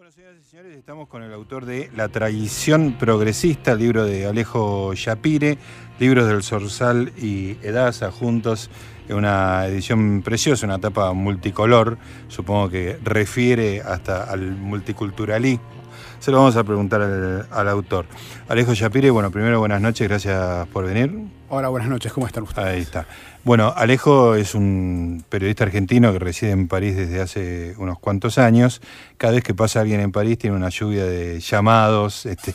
Bueno, señoras y señores, estamos con el autor de La traición progresista, libro de Alejo Yapire, libros del Sorsal y Edasa juntos, una edición preciosa, una tapa multicolor, supongo que refiere hasta al multiculturalismo. Se lo vamos a preguntar al, al autor. Alejo Yapire, bueno, primero buenas noches, gracias por venir. Hola, buenas noches, ¿cómo están ustedes? Ahí está. Bueno, Alejo es un periodista argentino que reside en París desde hace unos cuantos años. Cada vez que pasa alguien en París tiene una lluvia de llamados este,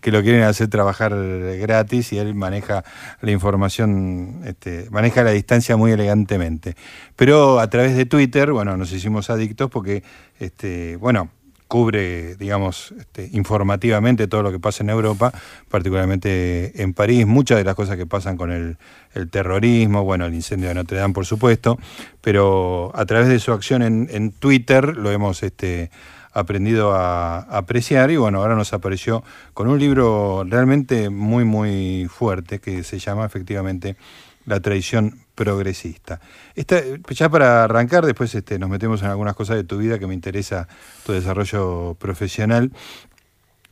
que lo quieren hacer trabajar gratis y él maneja la información, este, maneja la distancia muy elegantemente. Pero a través de Twitter, bueno, nos hicimos adictos porque, este, bueno, cubre, digamos, este, informativamente todo lo que pasa en Europa, particularmente en París, muchas de las cosas que pasan con el, terrorismo, bueno, el incendio de Notre Dame, por supuesto, pero a través de su acción en, Twitter lo hemos este, aprendido a, apreciar y bueno, ahora nos apareció con un libro realmente muy, muy fuerte que se llama efectivamente La traición progresista. Esta, ya para arrancar, después este, nos metemos en algunas cosas de tu vida que me interesa tu desarrollo profesional.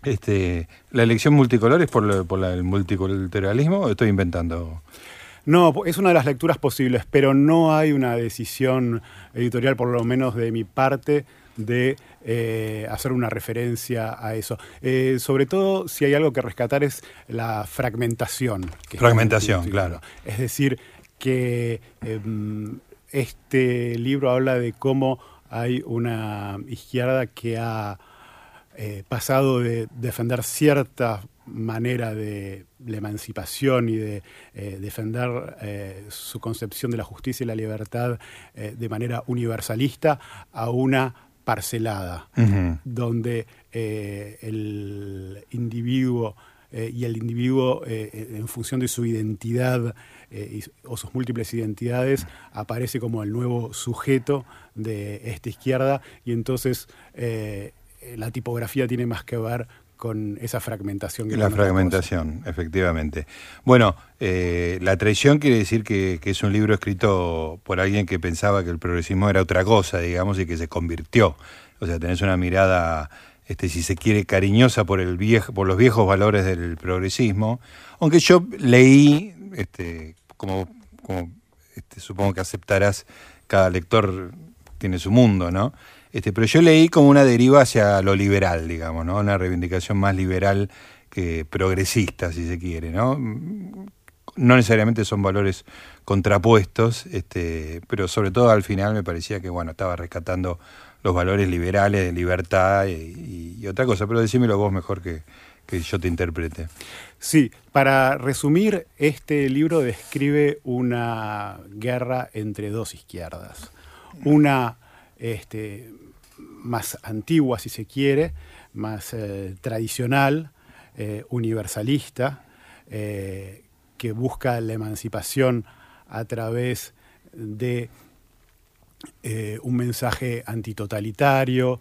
Este, ¿La elección multicolor es por, por el multiculturalismo o estoy inventando? No, es una de las lecturas posibles, pero no hay una decisión editorial, por lo menos de mi parte, de eh, hacer una referencia a eso. Eh, sobre todo, si hay algo que rescatar es la fragmentación. fragmentación, claro. Es decir, que em, este libro habla de cómo hay una izquierda que ha eh, pasado de defender cierta manera de la emancipación y de eh, defender eh, su concepción de la justicia y la libertad de manera universalista a una parcelada, donde el individuo y el individuo en función de su identidad eh, o sus múltiples identidades, aparece como el nuevo sujeto de esta izquierda. Y entonces eh, la tipografía tiene más que ver con esa fragmentación. Que la fragmentación, efectivamente. Bueno, eh, La traición quiere decir que, es un libro escrito por alguien que pensaba que el progresismo era otra cosa, digamos, y que se convirtió. O sea, tenés una mirada, este, si se quiere, cariñosa por, el viejo, por los viejos valores del progresismo. Aunque yo leí, este, como, este, supongo que aceptarás, cada lector tiene su mundo, ¿no? Este, pero yo leí como una deriva hacia lo liberal, digamos, ¿no? Una reivindicación más liberal que progresista, si se quiere, ¿no? No necesariamente son valores contrapuestos, este, pero sobre todo al final me parecía que, bueno, estaba rescatando los valores liberales de libertad y, y otra cosa, pero decímelo vos mejor que, que yo te interprete. Sí, para resumir, este libro describe una guerra entre dos izquierdas. Una este, más antigua, si se quiere, más eh, tradicional, eh, universalista, eh, que busca la emancipación a través de un mensaje antitotalitario,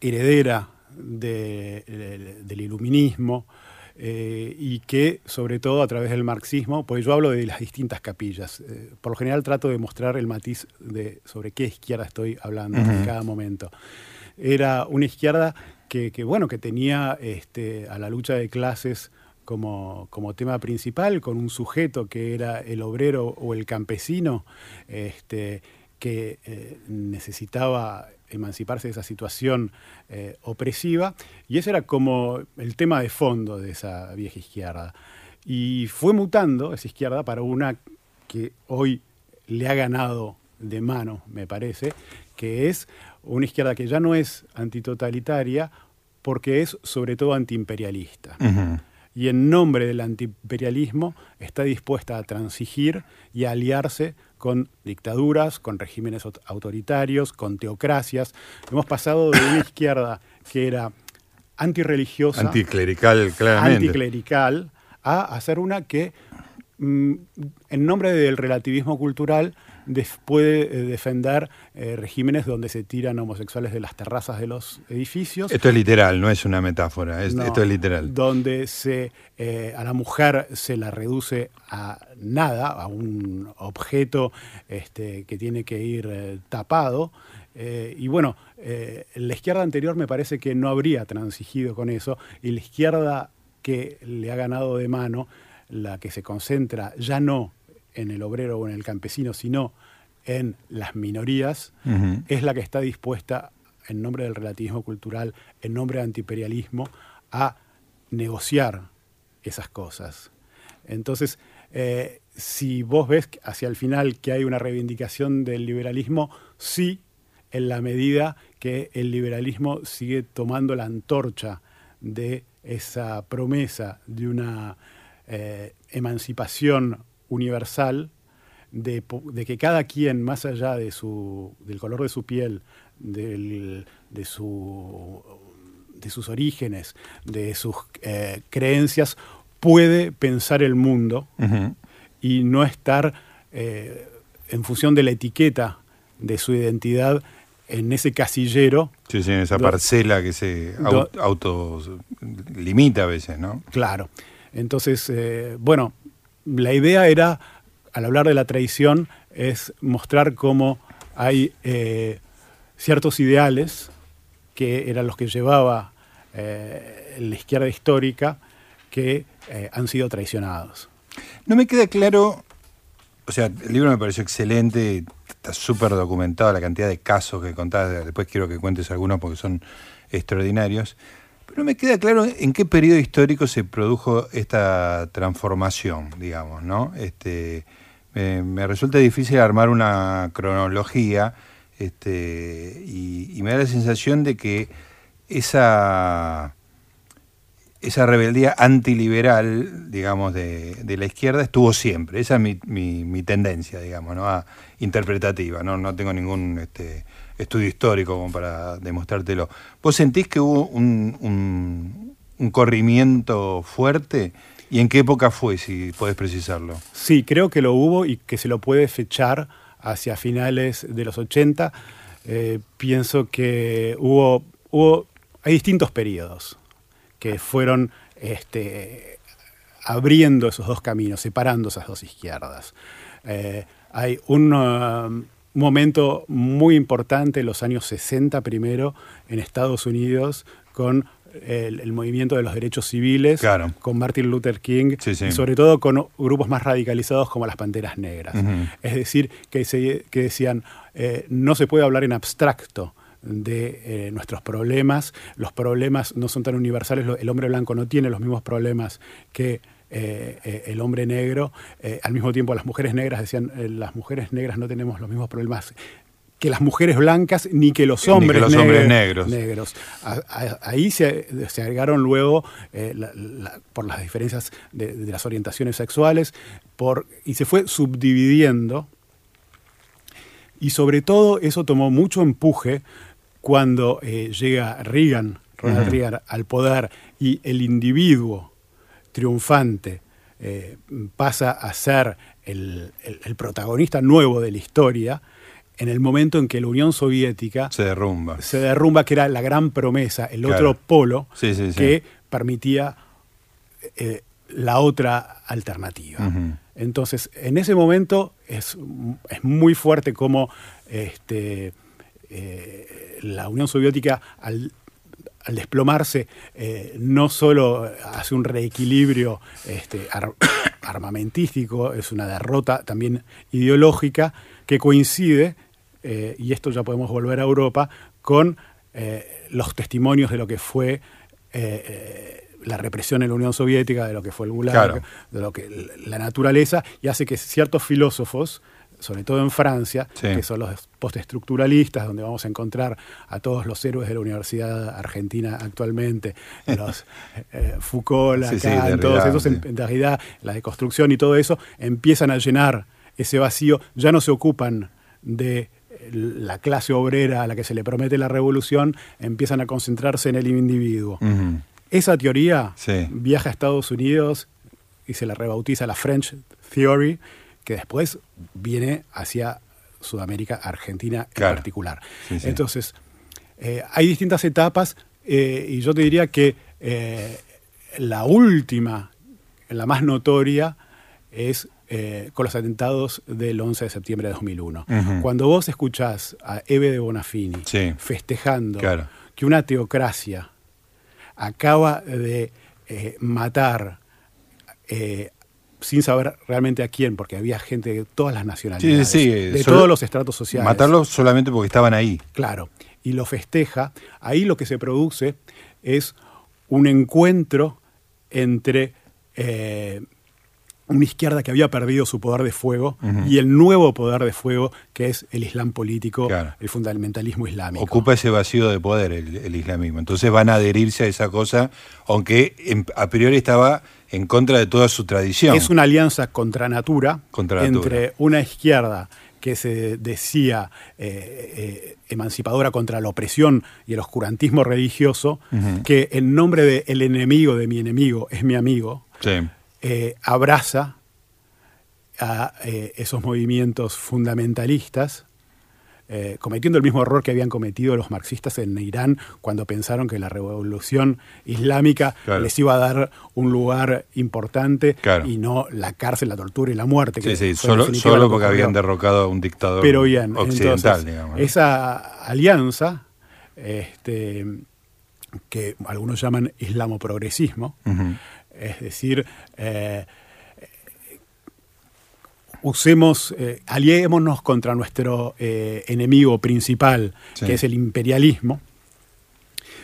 heredera del iluminismo, eh, y que sobre todo a través del marxismo, pues yo hablo de las distintas capillas, eh, por lo general trato de mostrar el matiz de sobre qué izquierda estoy hablando en cada momento. Era una izquierda que, bueno, que tenía este, a la lucha de clases como, como, tema principal, con un sujeto que era el obrero o el campesino, este, que eh, necesitaba emanciparse de esa situación eh, opresiva, y ese era como el tema de fondo de esa vieja izquierda. Y fue mutando esa izquierda para una que hoy le ha ganado de mano, me parece, que es una izquierda que ya no es antitotalitaria, porque es sobre todo antiimperialista. Y en nombre del antiimperialismo está dispuesta a transigir y a aliarse con dictaduras, con regímenes autoritarios, con teocracias. Hemos pasado de una izquierda que era antirreligiosa, anticlerical, claramente. anticlerical, a hacer una que, mm, en nombre del relativismo cultural, puede eh, defender eh, regímenes donde se tiran homosexuales de las terrazas de los edificios. Esto es literal, no es una metáfora, esto es literal. Donde se, eh, a la mujer se la reduce a nada, a un objeto este, que tiene que ir tapado y bueno, la izquierda anterior me parece que no habría transigido con eso, y la izquierda que le ha ganado de mano, la que se concentra ya no en el obrero o en el campesino, sino en las minorías, es la que está dispuesta, en nombre del relativismo cultural, en nombre del antiimperialismo, a negociar esas cosas. Entonces, eh, si vos ves hacia el final que hay una reivindicación del liberalismo, sí, en la medida que el liberalismo sigue tomando la antorcha de esa promesa de una eh, emancipación universal, de, que cada quien, más allá de su, del color de su piel, de, su, de sus orígenes, de sus eh, creencias, puede pensar el mundo y no estar eh, en función de la etiqueta de su identidad en ese casillero. Sí, sí, en esa parcela que se autolimita a veces, ¿no? Claro. Entonces, eh, bueno, la idea era, al hablar de la traición, es mostrar cómo hay eh, ciertos ideales que eran los que llevaba eh, la izquierda histórica que han sido traicionados. No me queda claro, o sea, el libro me pareció excelente, está súper documentado la cantidad de casos que contás, después quiero que cuentes algunos porque son extraordinarios. Pero me queda claro en qué periodo histórico se produjo esta transformación, digamos, ¿no? Este, me, resulta difícil armar una cronología este, y, me da la sensación de que esa, esa rebeldía antiliberal, digamos, de, la izquierda estuvo siempre. Esa es mi, mi, tendencia, digamos, ¿no? interpretativa. No, no tengo ningún... Este, estudio histórico para demostrártelo. ¿Vos sentís que hubo un, corrimiento fuerte? ¿Y en qué época fue, si podés precisarlo? Sí, creo que lo hubo y que se lo puede fechar hacia finales de los 80. Eh, pienso que hubo, hubo, hay distintos periodos que fueron este, abriendo esos dos caminos, separando esas dos izquierdas. Eh, hay un, un momento muy importante en los años 60 primero en Estados Unidos con el, movimiento de los derechos civiles, con Martin Luther King y sobre todo con grupos más radicalizados como las Panteras Negras. Es decir, que, que decían, eh, no se puede hablar en abstracto de eh, nuestros problemas, los problemas no son tan universales, el hombre blanco no tiene los mismos problemas que eh, eh, el hombre negro. Eh, al mismo tiempo las mujeres negras decían, las mujeres negras no tenemos los mismos problemas que las mujeres blancas ni que los hombres, negros. negros. ahí se, agregaron luego, por las diferencias de, las orientaciones sexuales, por, y se fue subdividiendo. Y sobre todo eso tomó mucho empuje cuando llega Reagan, Ronald Reagan, al poder y el individuo triunfante eh, pasa a ser el, protagonista nuevo de la historia, en el momento en que la Unión Soviética se derrumba. Se derrumba, que era la gran promesa, el otro polo que permitía eh, la otra alternativa. Entonces, en ese momento es, es muy fuerte como este, eh, la Unión Soviética, al al desplomarse, eh, no solo hace un reequilibrio este, armamentístico, es una derrota también ideológica que coincide, eh, y esto ya podemos volver a Europa, con eh, los testimonios de lo que fue la represión en la Unión Soviética, de lo que fue el Gulag, de lo que la naturaleza, y hace que ciertos filósofos sobre todo en Francia, que son los postestructuralistas, donde vamos a encontrar a todos los héroes de la Universidad Argentina actualmente, los eh, Foucault, Lacan, todos esos, en, realidad la deconstrucción y todo eso, empiezan a llenar ese vacío, ya no se ocupan de la clase obrera a la que se le promete la revolución, empiezan a concentrarse en el individuo. Esa teoría viaja a Estados Unidos y se la rebautiza la French Theory, que después viene hacia Sudamérica, Argentina en particular. Entonces, eh, hay distintas etapas eh, y yo te diría que eh, la última, la más notoria, es con los atentados del 11 de septiembre de 2001. Cuando vos escuchás a Eve de Bonafini festejando que una teocracia acaba de matar sin saber realmente a quién, porque había gente de todas las nacionalidades, de todos los estratos sociales. Matarlos solamente porque estaban ahí. Claro, y lo festeja. Ahí lo que se produce es un encuentro entre una izquierda que había perdido su poder de fuego y el nuevo poder de fuego que es el Islam político, el fundamentalismo islámico. Ocupa ese vacío de poder el, islamismo. Entonces van a adherirse a esa cosa, aunque a priori estaba en contra de toda su tradición. Es una alianza contra natura, entre una izquierda que se decía eh, eh, emancipadora contra la opresión y el oscurantismo religioso, que en nombre del el enemigo de mi enemigo es mi amigo. Sí eh, abraza a eh, esos movimientos fundamentalistas, eh, cometiendo el mismo error que habían cometido los marxistas en Irán cuando pensaron que la revolución islámica les iba a dar un lugar importante y no la cárcel, la tortura y la muerte. Sí, sí, solo, porque habían derrocado a un dictador Pero bien, occidental. Esa alianza, este, que algunos llaman islamoprogresismo, es decir, eh, usemos, eh, aliémonos contra nuestro eh, enemigo principal, que es el imperialismo,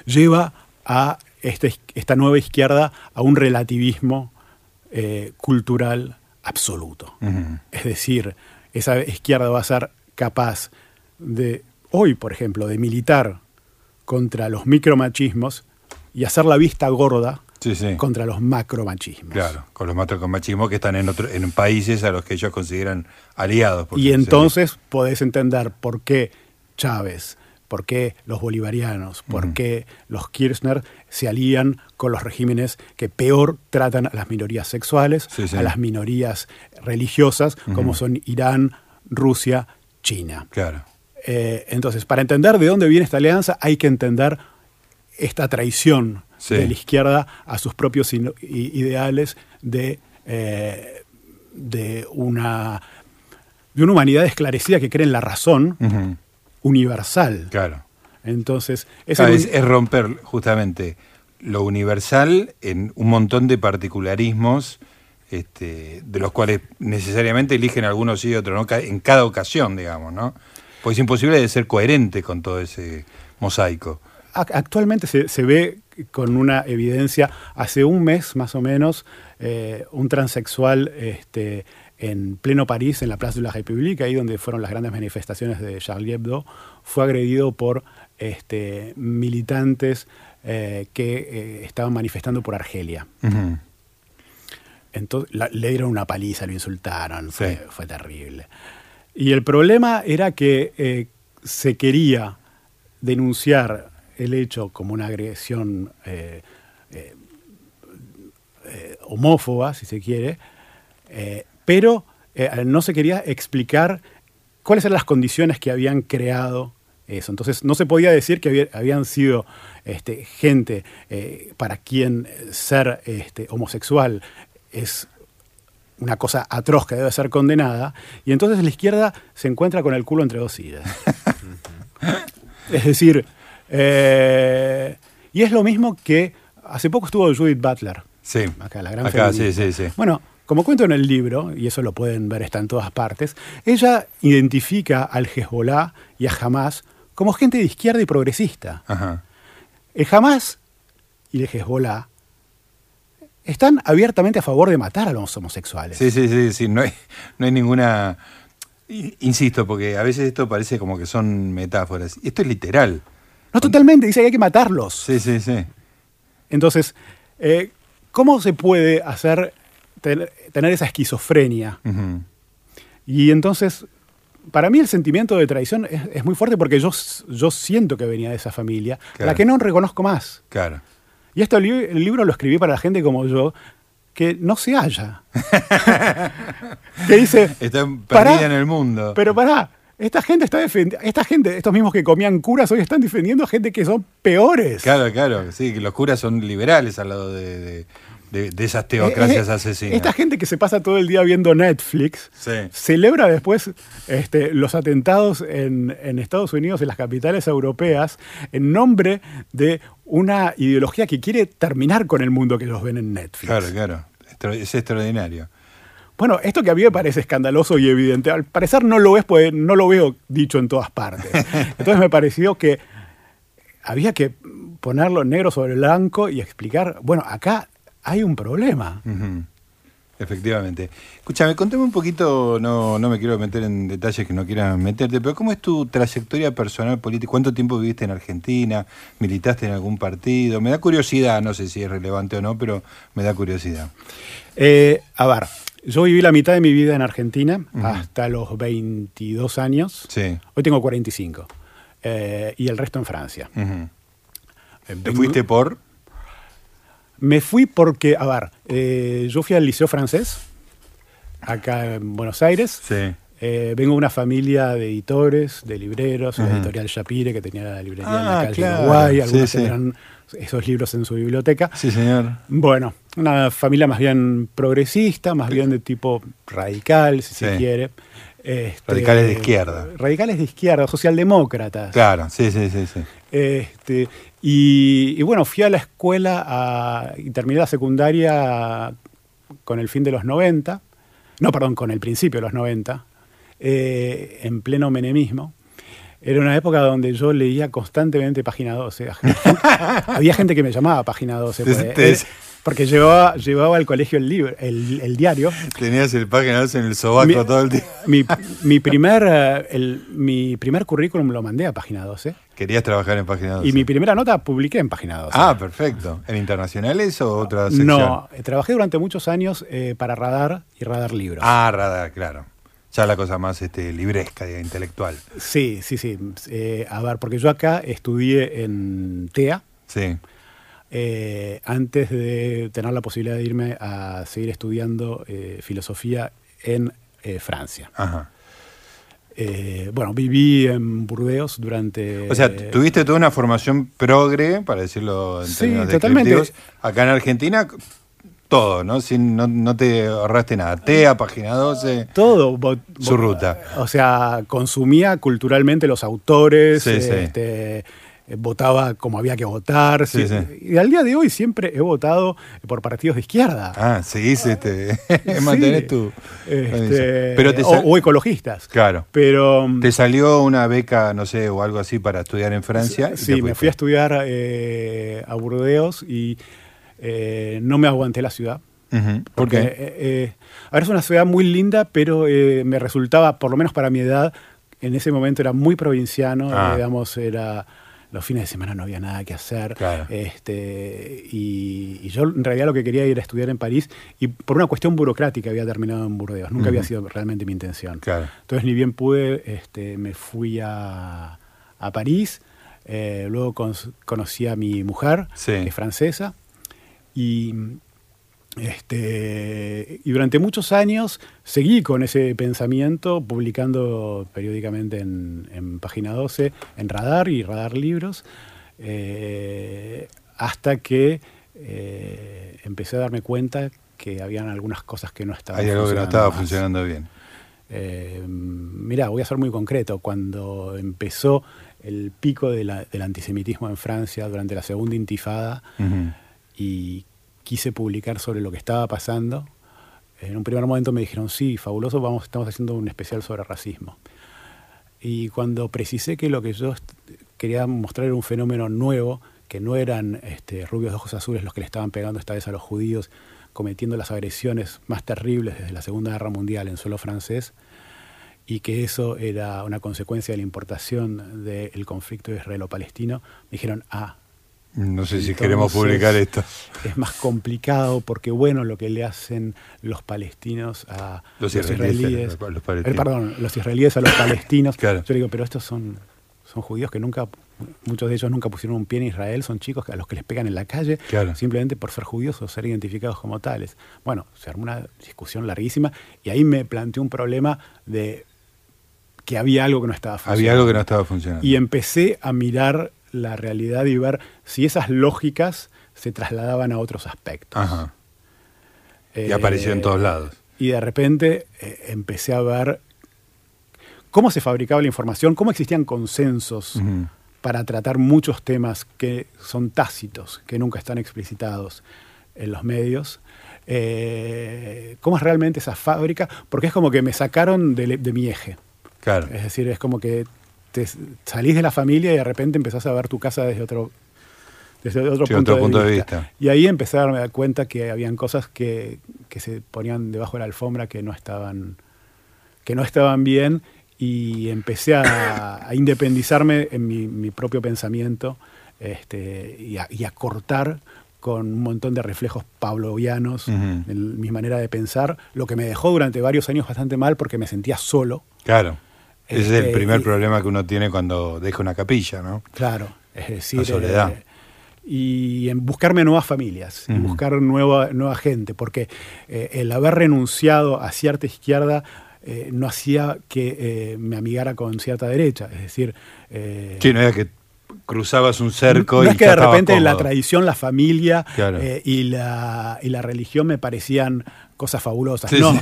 lleva a este, esta nueva izquierda a un relativismo cultural absoluto. Es decir, esa izquierda va a ser capaz de, hoy por ejemplo, de militar contra los micromachismos y hacer la vista gorda contra los macromachismos. Claro, con los macromachismos que están en, otro, en países a los que ellos consideran aliados. Y entonces podés entender por qué Chávez, por qué los bolivarianos, por qué los Kirchner se alían con los regímenes que peor tratan a las minorías sexuales, a las minorías religiosas, como son Irán, Rusia, China. Claro. Eh, entonces, para entender de dónde viene esta alianza, hay que entender esta traición de la izquierda a sus propios ideales de, eh, de, una, de una humanidad esclarecida que cree en la razón universal. Claro. Entonces, es, es, romper justamente lo universal en un montón de particularismos este, de los cuales necesariamente eligen algunos y otros, ¿no? en cada ocasión, digamos, ¿no? Pues es imposible de ser coherente con todo ese mosaico. Actualmente se, se ve con una evidencia. Hace un mes más o menos, eh, un transexual este, en pleno París, en la Plaza de la République, ahí donde fueron las grandes manifestaciones de Charlie Hebdo, fue agredido por este, militantes eh, que eh, estaban manifestando por Argelia. Entonces le dieron una paliza, lo insultaron, fue, fue terrible. Y el problema era que se quería denunciar el hecho como una agresión eh, eh, eh, homófoba, si se quiere, pero no se quería explicar cuáles eran las condiciones que habían creado eso. Entonces no se podía decir que habían sido este, gente para quien ser este, homosexual es una cosa atroz que debe ser condenada, y entonces la izquierda se encuentra con el culo entre dos sillas. es decir, eh, y es lo mismo que hace poco estuvo Judith Butler. Sí. Acá, la gran Acá, sí, sí, sí. Bueno, como cuento en el libro, y eso lo pueden ver, está en todas partes, ella identifica al Hezbollah y a Hamas como gente de izquierda y progresista. Ajá. El Hamas y el Hezbollah están abiertamente a favor de matar a los homosexuales. Sí, sí, sí, sí. No hay, no hay ninguna... Insisto, porque a veces esto parece como que son metáforas. Esto es literal. No totalmente, dice que hay que matarlos. Sí, sí, sí. Entonces, eh, ¿cómo se puede hacer tener esa esquizofrenia? Y entonces, para mí el sentimiento de traición es, muy fuerte porque yo, yo siento que venía de esa familia, la que no reconozco más. Claro. Y esto el, libro lo escribí para la gente como yo, que no se halla. que dice... Está perdida en el mundo. Pero pará, esta gente está defendiendo, esta gente, estos mismos que comían curas hoy están defendiendo a gente que son peores. Claro, claro, sí, que los curas son liberales al lado de, de, esas teocracias Eh, eh, asesinas. Esta gente que se pasa todo el día viendo Netflix Sí. celebra después este, los atentados en, en Estados Unidos, en las capitales europeas, en nombre de una ideología que quiere terminar con el mundo que ellos ven en Netflix. Claro, claro. Es extraordinario. Bueno, esto que a mí me parece escandaloso y evidente, al parecer no lo es, pues no lo veo dicho en todas partes. Entonces me pareció que había que ponerlo negro sobre blanco y explicar, bueno, acá hay un problema. Ujú. Efectivamente. Escúchame, contame un poquito, no, no me quiero meter en detalles que no quieras meterte, pero ¿cómo es tu trayectoria personal política? ¿Cuánto tiempo viviste en Argentina? ¿Militaste en algún partido? Me da curiosidad, no sé si es relevante o no, pero me da curiosidad. Eh, a ver, yo viví la mitad de mi vida en Argentina hasta los 22 años. Sí. Hoy tengo 45. eh, y el resto en Francia. Eh, ¿Te fuiste por? Me fui porque, a ver, eh, yo fui al Liceo Francés, acá en Buenos Aires. Sí. Eh, vengo de una familia de editores, de libreros, la Ujú. editorial Shapire, que tenía la librería en Ah, la calle claro. Uruguay, Sí, algunos sí. tendrán esos libros en su biblioteca. Sí, señor. Bueno, una familia más bien progresista, más bien de tipo radical, si se quiere. Este, Radicales de izquierda. Radicales de izquierda, socialdemócratas. Claro, sí, sí, sí, sí. Este, y, y bueno, fui a la escuela a- y terminé la secundaria con el fin de los 90, no, perdón, con el principio de los 90, eh, en pleno menemismo. Era una época donde yo leía constantemente Página 12. Había gente que me llamaba Página 12. Te- porque, llevaba, llevaba al colegio el, libro, el, el diario. Tenías el página 2 en el sobaco Mi- todo el día. Mi, mi primer, eh, el- mi primer currículum lo mandé a Página 12. Querías trabajar en página 2. Y mi primera nota publiqué en Página 12. Ah, perfecto. ¿En internacionales o otra sección? No, eh, trabajé durante muchos años eh, para Radar y Radar Libros. Ah, radar, claro. Ya la cosa más este, libresca, diga, intelectual. Sí, sí, sí. Eh, a ver, porque yo acá estudié en TEA Sí. eh, antes de tener la posibilidad de irme a seguir estudiando eh, filosofía en Francia. Ajá. Bueno, viví en Burdeos durante... O sea, tuviste toda una formación progre, para decirlo en Sí, términos totalmente. Acá en Argentina, todo, ¿no? Sin, no, no te ahorraste nada. TEA, página 12. todo. bo- Su bo- ruta. O sea, consumía culturalmente los autores, Sí, sí. este, eh, votaba como había que votar. Sí, sí. sí. Y al día de hoy siempre he votado por partidos de izquierda. Ah, seguís, este, Sí. mantenés tu... Este, Pero te, o, ecologistas. Claro. Pero mm, ¿Te salió una beca, no sé, o algo así para estudiar en Francia? sí, me fui a estudiar eh, a Burdeos y eh, no me aguanté la ciudad. ¿Por Porque, qué? eh, eh, a ver, es una ciudad muy linda, pero eh, me resultaba, por lo menos para mi edad, en ese momento era muy provinciano, Ah. digamos, era los fines de semana no había nada que hacer. Claro. Este, y, y yo en realidad lo que quería era estudiar en París y por una cuestión burocrática había terminado en Burdeos. Nunca había sido realmente mi intención. Claro. Entonces, ni bien pude, este, me fui a, a París. eh, luego con- conocí a mi mujer, Sí. que es francesa. Y, este, y durante muchos años seguí con ese pensamiento, publicando periódicamente en, en Página 12, en Radar y Radar Libros, eh, hasta que eh, empecé a darme cuenta que habían algunas cosas que no estaban Hay algo que no estaba más. funcionando bien. Eh, mira, voy a ser muy concreto. Cuando empezó el pico de la- del antisemitismo en Francia durante la segunda intifada. Y quise publicar sobre lo que estaba pasando, en un primer momento me dijeron, sí, fabuloso, vamos, estamos haciendo un especial sobre racismo. Y cuando precisé que lo que yo quería mostrar era un fenómeno nuevo, que no eran este, rubios de ojos azules los que le estaban pegando esta vez a los judíos, cometiendo las agresiones más terribles desde la Segunda Guerra Mundial en suelo francés, y que eso era una consecuencia de la importación del conflicto israelo-palestino, me dijeron, ah, No sé si Entonces- queremos publicar esto. es más complicado porque, bueno, lo que le hacen los palestinos a Los los, israelíes, israelíes, los palestinos. eh, perdón, los israelíes a los palestinos. Claro. Yo digo, pero estos son, son judíos que nunca, muchos de ellos nunca pusieron un pie en Israel, son chicos a los que les pegan en la calle Claro. simplemente por ser judíos o ser identificados como tales. Bueno, se armó una discusión larguísima y ahí me planteó un problema de que había algo que no estaba funcionando. Había algo que no estaba funcionando. Y empecé a mirar la realidad y ver si esas lógicas se trasladaban a otros aspectos. Ajá. Y apareció en todos lados. Y de repente empecé a ver cómo se fabricaba la información, cómo existían consensos para tratar muchos temas que son tácitos, que nunca están explicitados en los medios. Eh, ¿Cómo es realmente esa fábrica? Porque es como que me sacaron de, mi eje. Claro. Es decir, es como que te salís de la familia y de repente empezás a ver tu casa desde otro, desde otro, punto, de, vista. Y ahí empecé a darme cuenta que habían cosas que, que se ponían debajo de la alfombra que no estaban, que no estaban bien y empecé a, independizarme en mi, propio pensamiento este, y, a, cortar con un montón de reflejos pavlovianos en mi manera de pensar, lo que me dejó durante varios años bastante mal porque me sentía solo. Claro. Ese es el este, primer problema que uno tiene cuando deja una capilla, ¿no? Claro, es decir, la soledad. Eh, y en buscarme nuevas familias, buscar nueva, nueva gente, porque eh, el haber renunciado a cierta izquierda eh, no hacía que me amigara con cierta derecha. Es decir. Sí, no era que cruzabas un cerco no y es que de repente la tradición, la familia y, la, y la religión me parecían cosas fabulosas. no,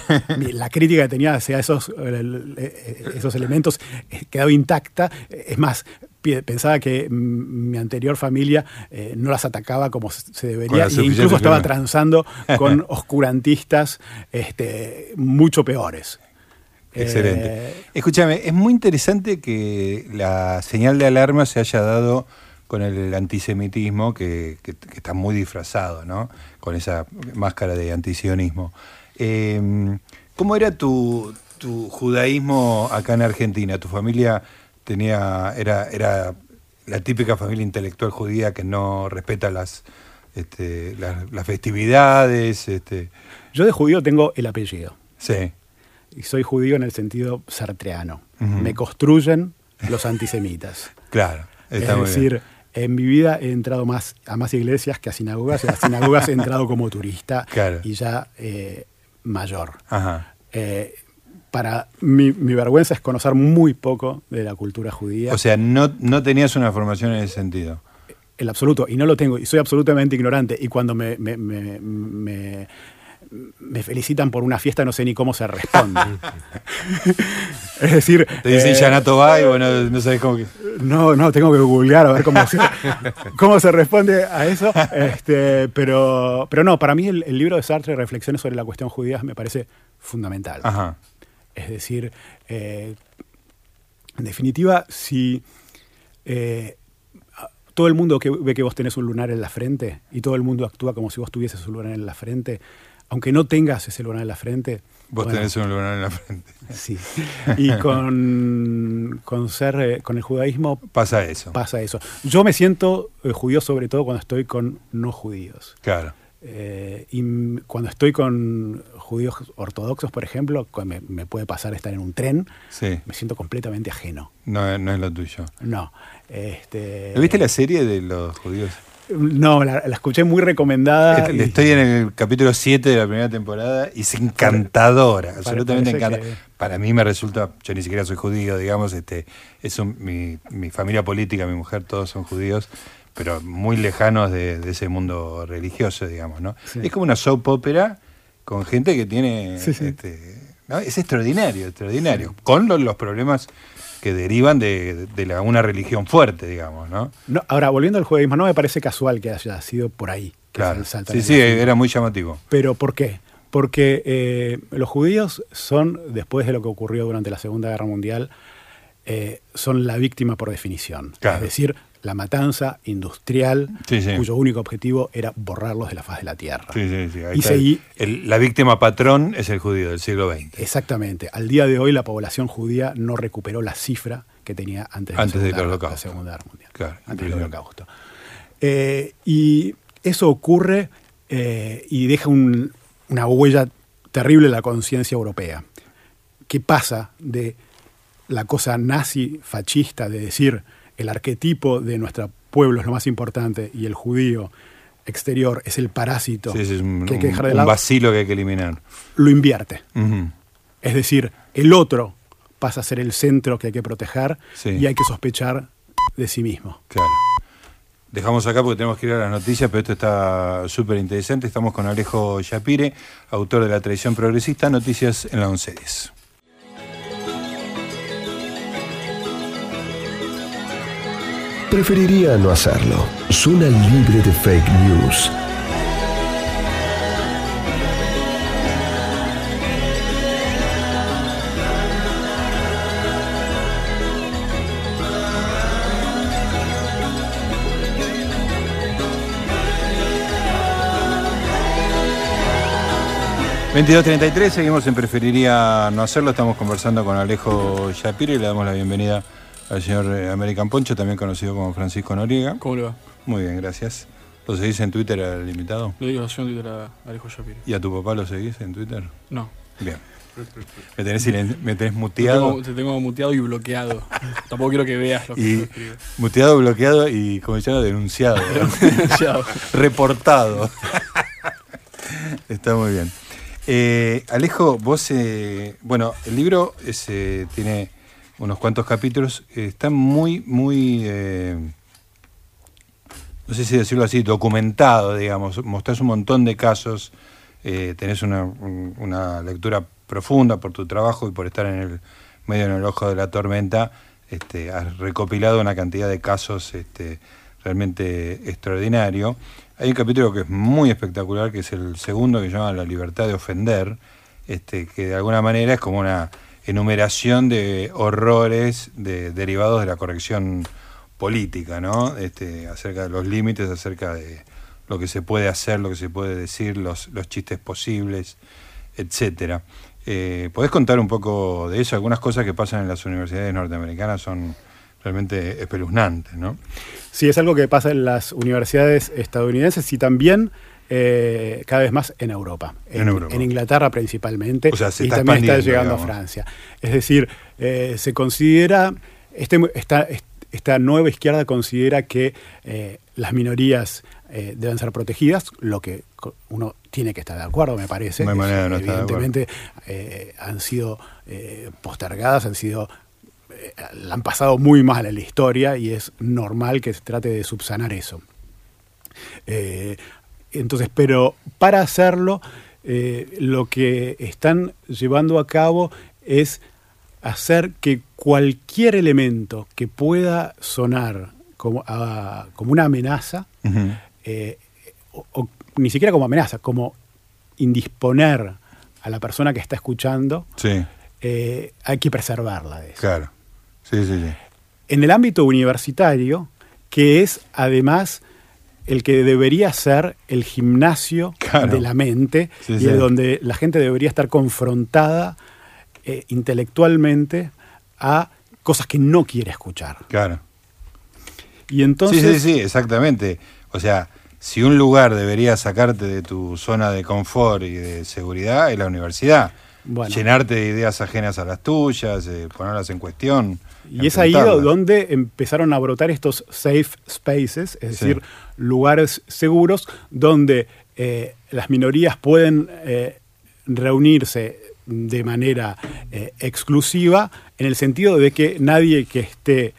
la crítica que tenía hacia esos, esos elementos quedaba intacta. Es más, pensaba que mi anterior familia no las atacaba como se debería e incluso estaba transando con oscurantistas este, mucho peores. Excelente. Eh, Escúchame, es muy interesante que la señal de alarma se haya dado con el antisemitismo, que, está muy disfrazado, ¿no? Con esa máscara de antisionismo. Em, ¿Cómo era tu, judaísmo acá en Argentina? ¿Tu familia tenía era, era la típica familia intelectual judía que no respeta las, este, las, festividades? Este? Yo de judío tengo el apellido. Sí y soy judío en el sentido sartreano. Me construyen los antisemitas. Claro. Está es decir, en mi vida he entrado más a más iglesias que a sinagogas. Las sinagogas he entrado como turista y ya eh, mayor. Eh, para mi, vergüenza es conocer muy poco de la cultura judía. O sea, no, no tenías una formación en ese sentido. El absoluto, y no lo tengo, y soy absolutamente ignorante. Y cuando me me felicitan por una fiesta, no sé ni cómo se responde. es decir. Te dicen eh, Yanato Bay, bueno, no sabes cómo que. No, no, tengo que googlear a ver cómo se, cómo se responde a eso. Este, pero, pero no, para mí el, libro de Sartre, Reflexiones sobre la cuestión judía, me parece fundamental. Es decir, eh, en definitiva, si eh, todo el mundo que ve que vos tenés un lunar en la frente y todo el mundo actúa como si vos tuvieses un lunar en la frente, aunque no tengas ese lunar en la frente. Vos tenés un lunar en la frente. Sí. Y con, con ser, eh, con el judaísmo. Pasa eso. Pasa eso. Yo me siento eh, judío sobre todo cuando estoy con no judíos. Claro. Eh, y cuando estoy con judíos ortodoxos, por ejemplo, me, me, puede pasar estar en un tren, sí. me siento completamente ajeno. No, no es lo tuyo. No. Este, ¿Viste la serie de los judíos? No, la, escuché muy recomendada. Estoy en el capítulo 7 de la primera temporada y es encantadora, absolutamente encantadora. Para mí me resulta, yo ni siquiera soy judío, digamos, este, es mi, familia política, mi mujer, todos son judíos, pero muy lejanos de, ese mundo religioso, digamos, ¿no? Es como una soap opera con gente que tiene... Este, es extraordinario, extraordinario, con los problemas que derivan de, una religión fuerte, digamos, ¿no? Ahora, volviendo al judaísmo, no me parece casual que haya sido por ahí. Claro. Sí, sí, era muy llamativo. Pero ¿por qué? Porque eh, los judíos son, después de lo que ocurrió durante la Segunda Guerra Mundial, eh, son la víctima por definición. Es decir, la matanza industrial, cuyo único objetivo era borrarlos de la faz de la tierra. y la víctima patrón es el judío del siglo XX. Exactamente. Al día de hoy la población judía no recuperó la cifra que tenía antes, de, antes la, Segunda Guerra Mundial. antes del Holocausto. Eh, y eso ocurre eh, y deja una huella terrible en la conciencia europea. ¿Qué pasa de la cosa nazi fascista de decir el arquetipo de nuestro pueblo es lo más importante y el judío exterior es el parásito que hay que dejar de lado, un vacilo que hay que eliminar. Lo invierte. Es decir, el otro pasa a ser el centro que hay que proteger y hay que sospechar de sí mismo. Claro. dejamos acá porque tenemos que ir a las noticias, pero esto está súper interesante. Estamos con Alejo Yapire, autor de La Tradición Progresista, Noticias en la 1110. Preferiría no hacerlo. Zona libre de fake news. 22.33, seguimos en Preferiría No Hacerlo. Estamos conversando con Alejo Shapiro y le damos la bienvenida al señor eh, American Poncho, también conocido como Francisco Noriega. ¿Cómo le va? Muy bien, gracias. ¿Lo seguís en Twitter al invitado? Lo digo yo en Twitter a Alejo Shapiro. ¿Y a tu papá lo seguís en Twitter? No. Bien. Me tenés, me tenés muteado. Te tengo, muteado y bloqueado. Tampoco quiero que veas lo que y Muteado, bloqueado y, como se llama, denunciado. denunciado. Reportado. Está muy bien. Eh, Alejo, vos, eh, bueno, el libro eh, tiene unos cuantos capítulos, está muy, muy, no sé si decirlo así, documentado, digamos, mostrás un montón de casos, tenés una, lectura profunda por tu trabajo y por estar en el medio en el ojo de la tormenta, este, has recopilado una cantidad de casos este, realmente extraordinario. Hay un capítulo que es muy espectacular, que es el segundo, que se llama La libertad de ofender, este, que de alguna manera es como una enumeración de horrores de, derivados de la corrección política, ¿no? Este, acerca de los límites, acerca de lo que se puede hacer, lo que se puede decir, los, chistes posibles, etcétera. Eh, ¿Podés contar un poco de eso? Algunas cosas que pasan en las universidades norteamericanas son realmente espeluznantes, ¿no? Sí, es algo que pasa en las universidades estadounidenses y también eh, cada vez más en Europa. En, Inglaterra principalmente. y también está llegando a Francia. Es decir, eh, se considera, este, esta, esta nueva izquierda considera que eh, las minorías deben ser protegidas, lo que uno tiene que estar de acuerdo, me parece. Evidentemente han sido postergadas, han sido han pasado muy mal en la historia y es normal que se trate de subsanar eso. Eh, entonces, pero para hacerlo, eh, lo que están llevando a cabo es hacer que cualquier elemento que pueda sonar como, como una amenaza, eh, o, ni siquiera como amenaza, como indisponer a la persona que está escuchando, hay que preservarla de eso. Claro. En el ámbito universitario, que es además el que debería ser el gimnasio de la mente y donde la gente debería estar confrontada eh, intelectualmente a cosas que no quiere escuchar. Claro. Y entonces. Sí, sí, sí, exactamente. O sea, si un lugar debería sacarte de tu zona de confort y de seguridad, es la universidad. Llenarte de ideas ajenas a las tuyas, eh, ponerlas en cuestión. Y es ahí donde empezaron a brotar estos safe spaces, es decir, lugares seguros donde eh, las minorías pueden eh, reunirse de manera eh, exclusiva en el sentido de que nadie que esté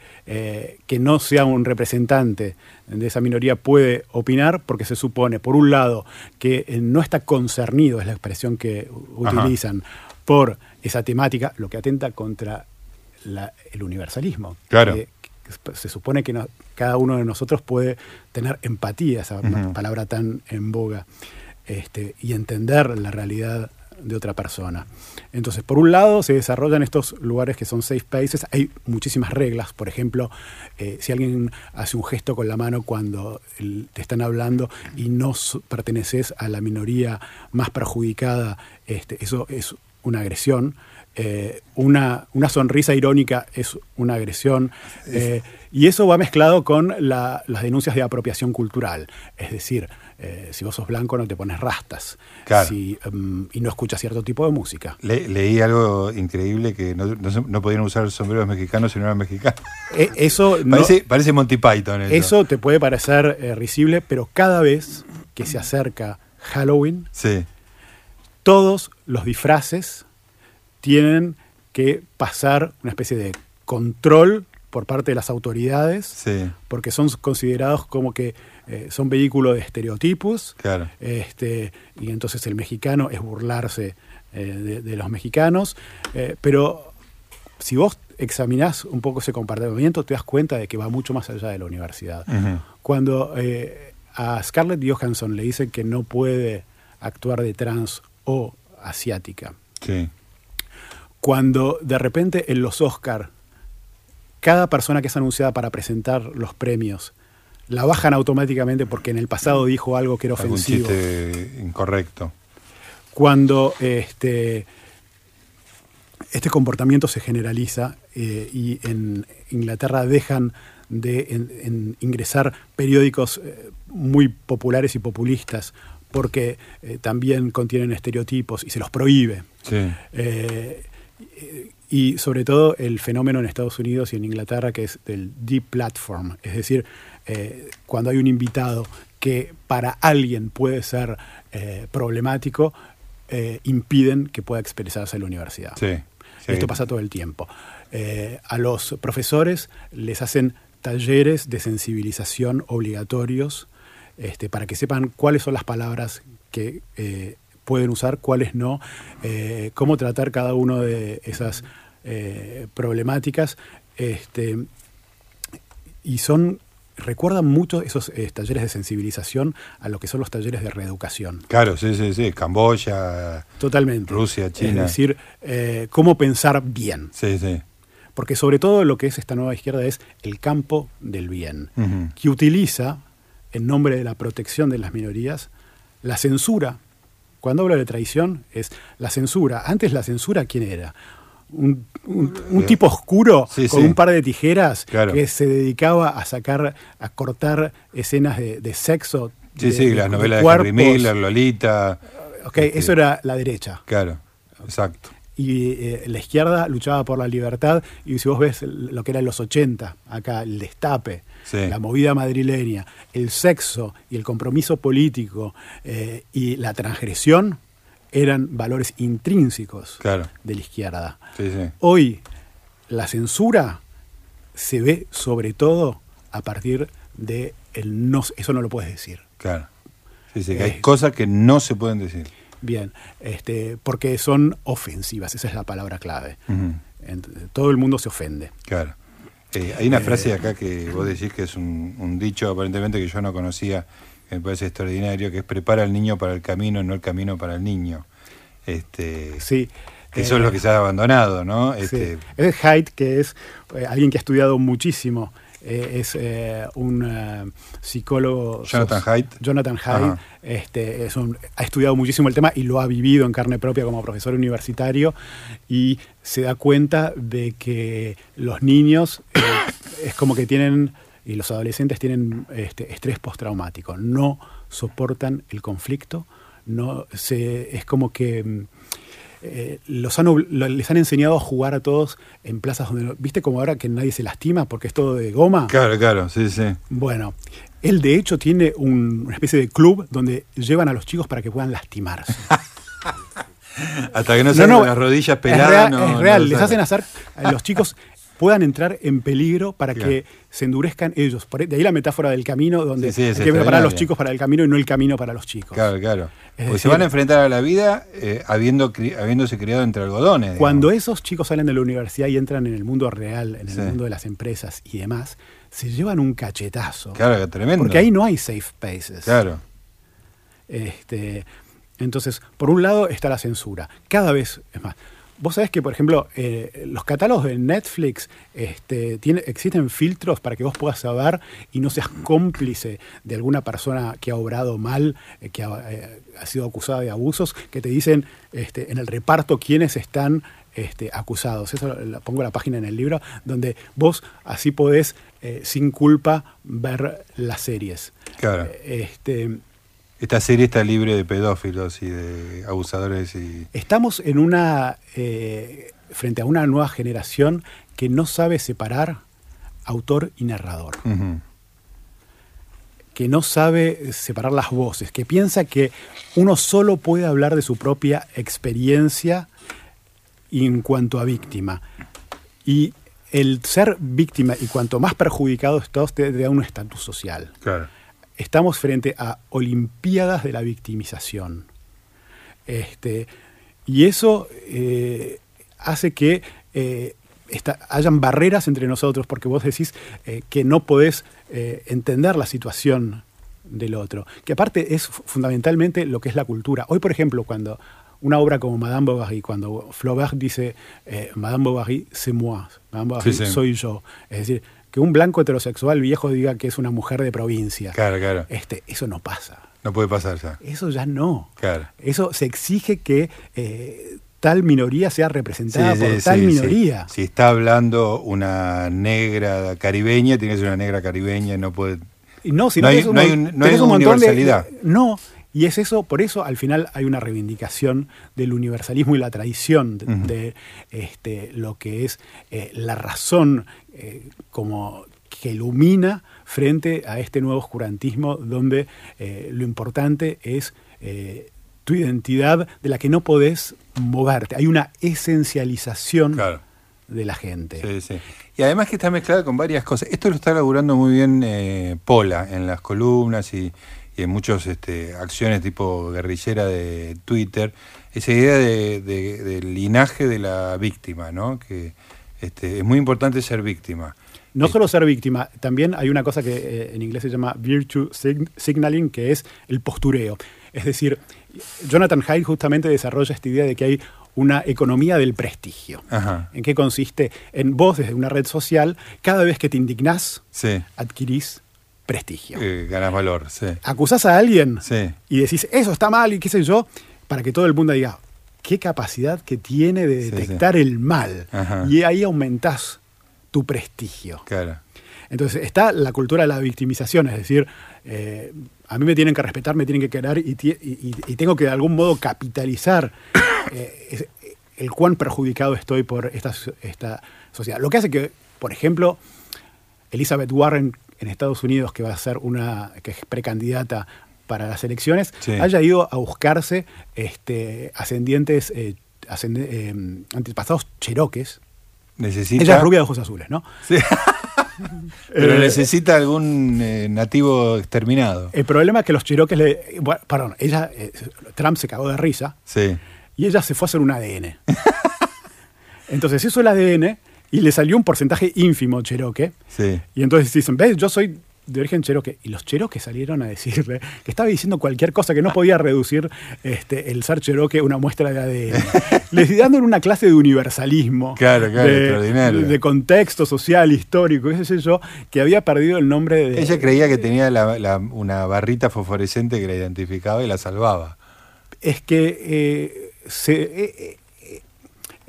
que no sea un representante de esa minoría puede opinar porque se supone por un lado que no está concernido es la expresión que utilizan por esa temática lo que atenta contra el universalismo. Claro. se supone que cada uno de nosotros puede tener empatía, esa palabra tan en boga, este, y entender la realidad de otra persona. Entonces, por un lado, se desarrollan estos lugares que son safe spaces. Hay muchísimas reglas. Por ejemplo, eh, si alguien hace un gesto con la mano cuando te están hablando y no perteneces a la minoría más perjudicada, este, eso es una agresión. Eh, una, una, sonrisa irónica es una agresión. Eh, y eso va mezclado con las denuncias de apropiación cultural. Es decir, eh, si vos sos blanco no te pones rastas em, y no escuchas cierto tipo de música. leí algo increíble que no, no, podían usar sombreros mexicanos si no eran mexicanos. eso parece, parece, Monty Python. Eso. te puede parecer risible, pero cada vez que se acerca Halloween, todos los disfraces tienen que pasar una especie de control por parte de las autoridades, Sí, porque son considerados como que eh, son vehículos de estereotipos, claro. este, y entonces el mexicano es burlarse eh, de, de los mexicanos, eh, pero si vos examinás un poco ese comportamiento, te das cuenta de que va mucho más allá de la universidad. Cuando a Scarlett Johansson le dicen que no puede actuar de trans o asiática, Sí, cuando de repente en los Oscar cada persona que es anunciada para presentar los premios la bajan automáticamente porque en el pasado dijo algo que era algún ofensivo. chiste incorrecto. Cuando este, este comportamiento se generaliza eh, y en Inglaterra dejan de en- en ingresar periódicos eh, muy populares y populistas porque eh, también contienen estereotipos y se los prohíbe. Sí, Eh, y sobre todo el fenómeno en Estados Unidos y en Inglaterra que es del deep platform, es decir, eh, cuando hay un invitado que para alguien puede ser eh, problemático, eh, impiden que pueda expresarse en la universidad. sí. sí. Esto pasa todo el tiempo. Eh, a los profesores les hacen talleres de sensibilización obligatorios este, para que sepan cuáles son las palabras que eh, pueden usar, cuáles no, eh, cómo tratar cada una de esas eh, problemáticas. Este, y son, recuerdan mucho esos eh, talleres de sensibilización a lo que son los talleres de reeducación. Claro, sí, sí, sí. Camboya, Totalmente. Rusia, China. Es decir, eh, cómo pensar bien. sí, sí. Porque sobre todo lo que es esta nueva izquierda es el campo del bien, que utiliza, en nombre de la protección de las minorías, la censura. Cuando hablo de traición, es la censura. Antes la censura, ¿quién era? Un, un- un tipo oscuro sí, con sí. un par de tijeras Claro. que se dedicaba a sacar, a cortar escenas de, de sexo. Sí, de- sí, las novelas de. Henry Miller, Lolita. Ok, Este, eso era la derecha. Claro, exacto. y eh, la izquierda luchaba por la libertad y si vos ves lo que era en los 80, acá el destape, Sí. la movida madrileña, el sexo y el compromiso político eh, y la transgresión eran valores intrínsecos Claro. de la izquierda. Sí, sí. Hoy la censura se ve sobre todo a partir de el no, eso no lo puedes decir. Claro. Sí, sí, que hay Eh, cosas que no se pueden decir. Bien, este, porque son ofensivas, esa es la palabra clave. Todo el mundo se ofende. Claro. Eh, hay una frase acá que vos decís que es un, un dicho aparentemente que yo no conocía, que me parece extraordinario, que es prepara al niño para el camino, no el camino para el niño. Este, Sí. que eso es lo que se ha abandonado, ¿no? sí. Este, Es Haidt, que es eh, alguien que ha estudiado muchísimo, eh, es eh, un eh, psicólogo. Jonathan Haidt. Jonathan Haidt, este, es un- ha estudiado muchísimo el tema y lo ha vivido en carne propia como profesor universitario y se da cuenta de que los niños eh, es como que tienen, y los adolescentes tienen este, estrés postraumático, no soportan el conflicto, no se, es como que mm, eh, los han, lo- les han enseñado a jugar a todos en plazas donde, ¿viste como ahora que nadie se lastima porque es todo de goma? claro, claro, sí, sí. Bueno, él de hecho tiene un- una especie de club donde llevan a los chicos para que puedan lastimarse. Hasta que no se no, las rodillas es peladas. real, no- es real, les hacen hacer a los chicos puedan entrar en peligro para Claro. que se endurezcan ellos. Por de ahí la metáfora del camino, donde Sí, sí, hay que preparar a los chicos para el camino y no el camino para los chicos. Claro, claro. Porque se van a enfrentar a la vida eh, habiendo, cri- habiéndose criado entre algodones. Cuando esos chicos salen de la universidad y entran en el mundo real, en el Sí. mundo de las empresas y demás, se llevan un cachetazo. Claro, que tremendo. Porque ahí no hay safe spaces. Claro. Este, entonces, por un lado está la censura. Cada vez es más. Vos sabés que, por ejemplo, eh, los catálogos de Netflix este, tiene, existen filtros para que vos puedas saber y no seas cómplice de alguna persona que ha obrado mal, eh, que ha, eh, ha sido acusada de abusos, que te dicen este, en el reparto quiénes están este, acusados. Eso lo pongo la página en el libro, donde vos así podés, sin culpa, ver las series. Claro. Este, Esta serie está libre de pedófilos y de abusadores y. Estamos en una eh, frente a una nueva generación que no sabe separar autor y narrador, que no sabe separar las voces, que piensa que uno solo puede hablar de su propia experiencia en cuanto a víctima. Y el ser víctima y cuanto más perjudicado estás, te da un estatus social. Claro. Estamos frente a olimpiadas de la victimización. Este, y eso eh, hace que eh, esta- hayan barreras entre nosotros, porque vos decís eh, que no podés eh, entender la situación del otro, que aparte es fu- fundamentalmente lo que es la cultura. Hoy, por ejemplo, cuando una obra como Madame Bovary, cuando Flaubert dice eh, Madame Bovary, c'est moi, Madame Bovary, Sí, sí. soy yo, es decir, que un blanco heterosexual viejo diga que es una mujer de provincia, Claro, claro. este, eso no pasa. No puede pasar ya. Eso ya no. Claro. Eso se exige que eh, tal minoría sea representada Sí, por sí, tal sí, minoría. Si está hablando una negra caribeña, tiene que ser una negra caribeña y no puede. No, si No hay- tenés un no hay no hay un montón de- no, y es eso, por eso al final hay una reivindicación del universalismo y la tradición de, este, lo que es eh, la razón eh, como que ilumina frente a este nuevo oscurantismo donde eh, lo importante es eh, tu identidad de la que no podés moverte. Hay una esencialización Claro. de la gente. Sí, sí. Y además que está mezclada con varias cosas. Esto lo está laburando muy bien eh, Pola en las columnas y, y en muchas este, acciones tipo guerrillera de Twitter. Esa idea de, de- del linaje de la víctima, ¿no? Que este, es muy importante ser víctima. No Eh, solo ser víctima, también hay una cosa que eh, en inglés se llama virtue sig- signaling, que es el postureo. Es decir, Jonathan Haidt justamente desarrolla esta idea de que hay una economía del prestigio. Ajá. ¿En qué consiste? En vos, desde una red social, cada vez que te indignás, Sí. adquirís prestigio. Eh, ganas valor, sí. Acusás a alguien Sí. y decís, eso está mal y qué sé yo, para que todo el mundo diga, qué capacidad que tiene de Sí, sí. detectar el mal. Ajá. Y ahí aumentás tu prestigio. Claro. Entonces está la cultura de la victimización, es decir, eh, a mí me tienen que respetar, me tienen que querer y, tengo que de algún modo capitalizar eh, es- el cuán perjudicado estoy por esta, esta sociedad. Lo que hace que, por ejemplo, Elizabeth Warren en Estados Unidos, que va a ser una, que es precandidata para las elecciones, Sí. haya ido a buscarse este, ascendientes, eh, ascende- eh, antepasados cheroques. Necesita. Ella es rubia de ojos azules, ¿no? Sí. Pero Eh, necesita algún eh, nativo exterminado. El problema es que los chiroques le. bueno, perdón, ella, eh, Trump se cagó de risa Sí. y ella se fue a hacer un ADN. Entonces hizo el ADN y le salió un porcentaje ínfimo cherokee. Sí. Y entonces dicen, ¿ves? Yo soy de origen cherokee. Y los cherokees salieron a decirle que estaba diciendo cualquier cosa, que no podía reducir este, el ser cherokee a una muestra de ADN. Les dando una clase de universalismo. Claro, claro, de, extraordinario. de contexto social, histórico, qué sé yo, que había perdido el nombre de... Ella creía que tenía la- la- una barrita fosforescente que la identificaba y la salvaba. es que eh, se- eh, eh,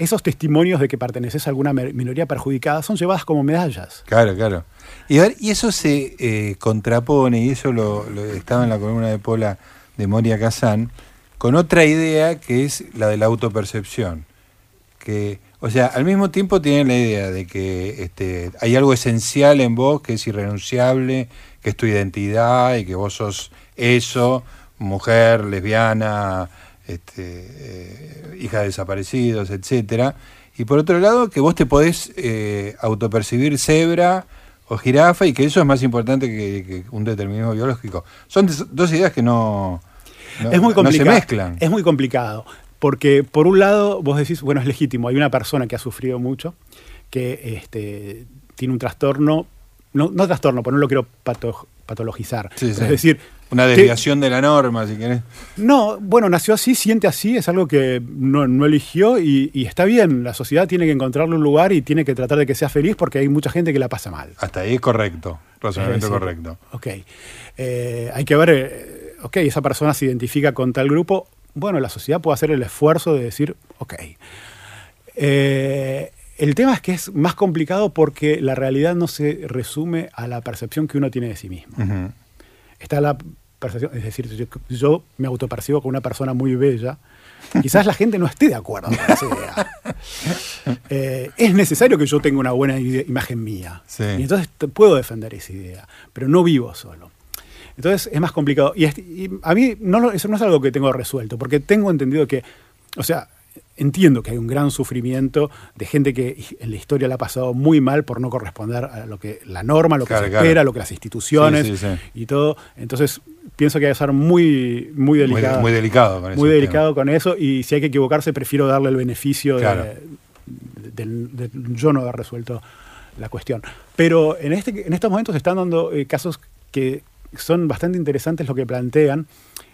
esos testimonios de que perteneces a alguna minoría perjudicada son llevadas como medallas. Claro, claro. Y, eso se eh, contrapone, y eso lo, lo- estaba en la columna de Pola de Moria Kazán, con otra idea que es la de la autopercepción. Que, o sea, al mismo tiempo tienen la idea de que este, hay algo esencial en vos que es irrenunciable, que es tu identidad y que vos sos eso, mujer, lesbiana, este, eh, hija de desaparecidos, etcétera. Y por otro lado, que vos te podés eh, autopercibir cebra o jirafa y que eso es más importante que, que un determinismo biológico. Son dos ideas que no, no- es muy no complicado. se mezclan. Es muy complicado. Porque por un lado vos decís, bueno, es legítimo, hay una persona que ha sufrido mucho, que este, tiene un trastorno, no, no trastorno, porque no lo quiero pato- patologizar. Sí, pero sí. Es decir, Una que- desviación de la norma, si querés. No, bueno, nació así, siente así, es algo que no, no eligió y, y está bien. La sociedad tiene que encontrarle un lugar y tiene que tratar de que sea feliz porque hay mucha gente que la pasa mal. Hasta ahí es correcto, razonamiento correcto. Ok. Eh, hay que ver, eh, ok, esa persona se identifica con tal grupo. Bueno, la sociedad puede hacer el esfuerzo de decir, ok. Eh, el tema es que es más complicado porque la realidad no se resume a la percepción que uno tiene de sí mismo. Está la percepción, es decir, yo, yo me autopercibo como una persona muy bella. Quizás la gente no esté de acuerdo con esa idea. Eh, es necesario que yo tenga una buena imagen mía. Sí. Y entonces puedo defender esa idea, pero no vivo solo. Entonces es más complicado. Y, y a mí no, eso no es algo que tengo resuelto, porque tengo entendido que, o sea, entiendo que hay un gran sufrimiento de gente que en la historia la ha pasado muy mal por no corresponder a lo que la norma, lo que Claro, se claro. espera, lo que las instituciones Sí, sí, sí. y todo. Entonces, pienso que hay que ser muy, muy delicado. muy delicado con eso. muy delicado con eso y si hay que equivocarse, prefiero darle el beneficio de- Claro. del- de, yo no haber resuelto la cuestión. Pero en, este, en estos momentos se están dando eh, casos que son bastante interesantes lo que plantean,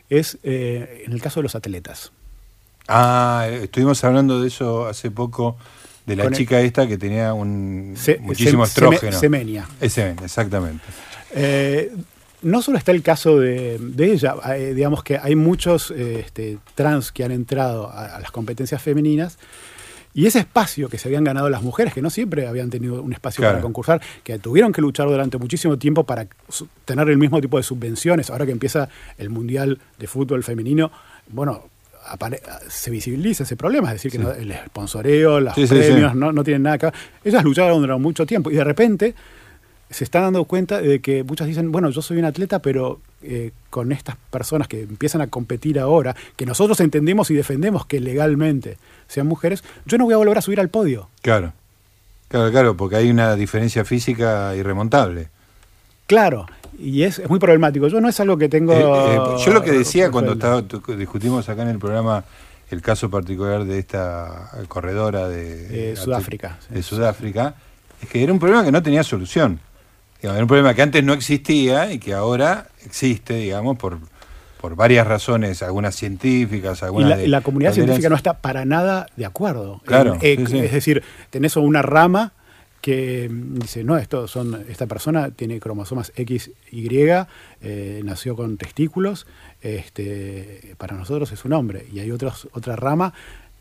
es eh, en el caso de los atletas. Ah, eh, estuvimos hablando de eso hace poco, de la Con el- chica esta que tenía un Se- muchísimo se- estrógeno. semenia. Semen, exactamente. Eh, no solo está el caso de, de ella, digamos que hay muchos eh, este, trans que han entrado a, a las competencias femeninas y ese espacio que se habían ganado las mujeres, que no siempre habían tenido un espacio Claro. para concursar, que tuvieron que luchar durante muchísimo tiempo para tener el mismo tipo de subvenciones, ahora que empieza el Mundial de Fútbol Femenino, bueno, se visibiliza ese problema, es decir, que Sí. no- el sponsoreo, los sí, premios sí. No, no tienen nada que ver. Ellas lucharon durante mucho tiempo y de repente se están dando cuenta de que muchas dicen, bueno, yo soy un atleta, pero eh, con estas personas que empiezan a competir ahora, que nosotros entendemos y defendemos que legalmente sean mujeres, yo no voy a volver a subir al podio. Claro. Claro, claro, porque hay una diferencia física irremontable. Claro, y es, es muy problemático. Yo no es algo que tengo... Eh, eh, yo lo que decía cuando estaba, discutimos acá en el programa el caso particular de esta corredora de, Eh, Sudáfrica, sí. de Sudáfrica, es que era un problema que no tenía solución. Digamos, era un problema que antes no existía y que ahora existe, digamos, por, por varias razones, algunas científicas, Y algunas la, de y la comunidad científica no está para nada de acuerdo. Claro, En- eh, sí, sí. Es decir, tenés una rama que mm, dice, no, esto son, esta persona tiene cromosomas X, Y, eh, nació con testículos, este, para nosotros es un hombre. Y hay otros, otra rama